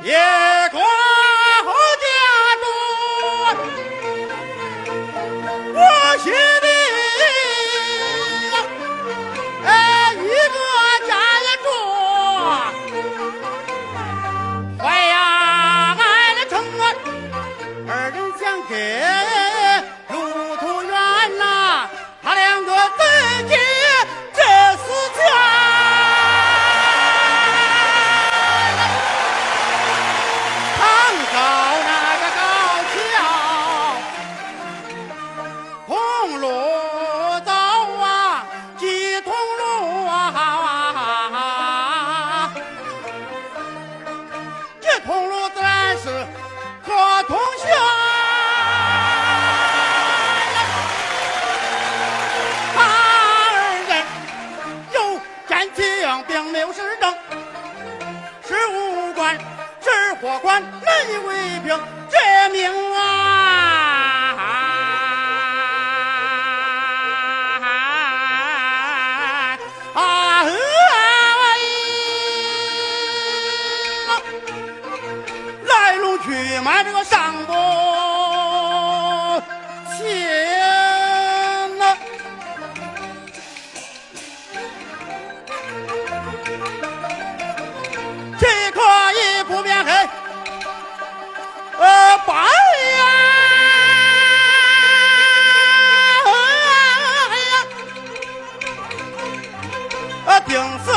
一个户家住，我兄弟，一个家也住。呀，俺二人给。路走啊，几通路啊，几通路自然是河通学。他二人有战旗，并没有实证，是武官，是火官，哪一位兵绝命啊？买这个上不钱呢。这可以不变黑，呃，白呀。定死。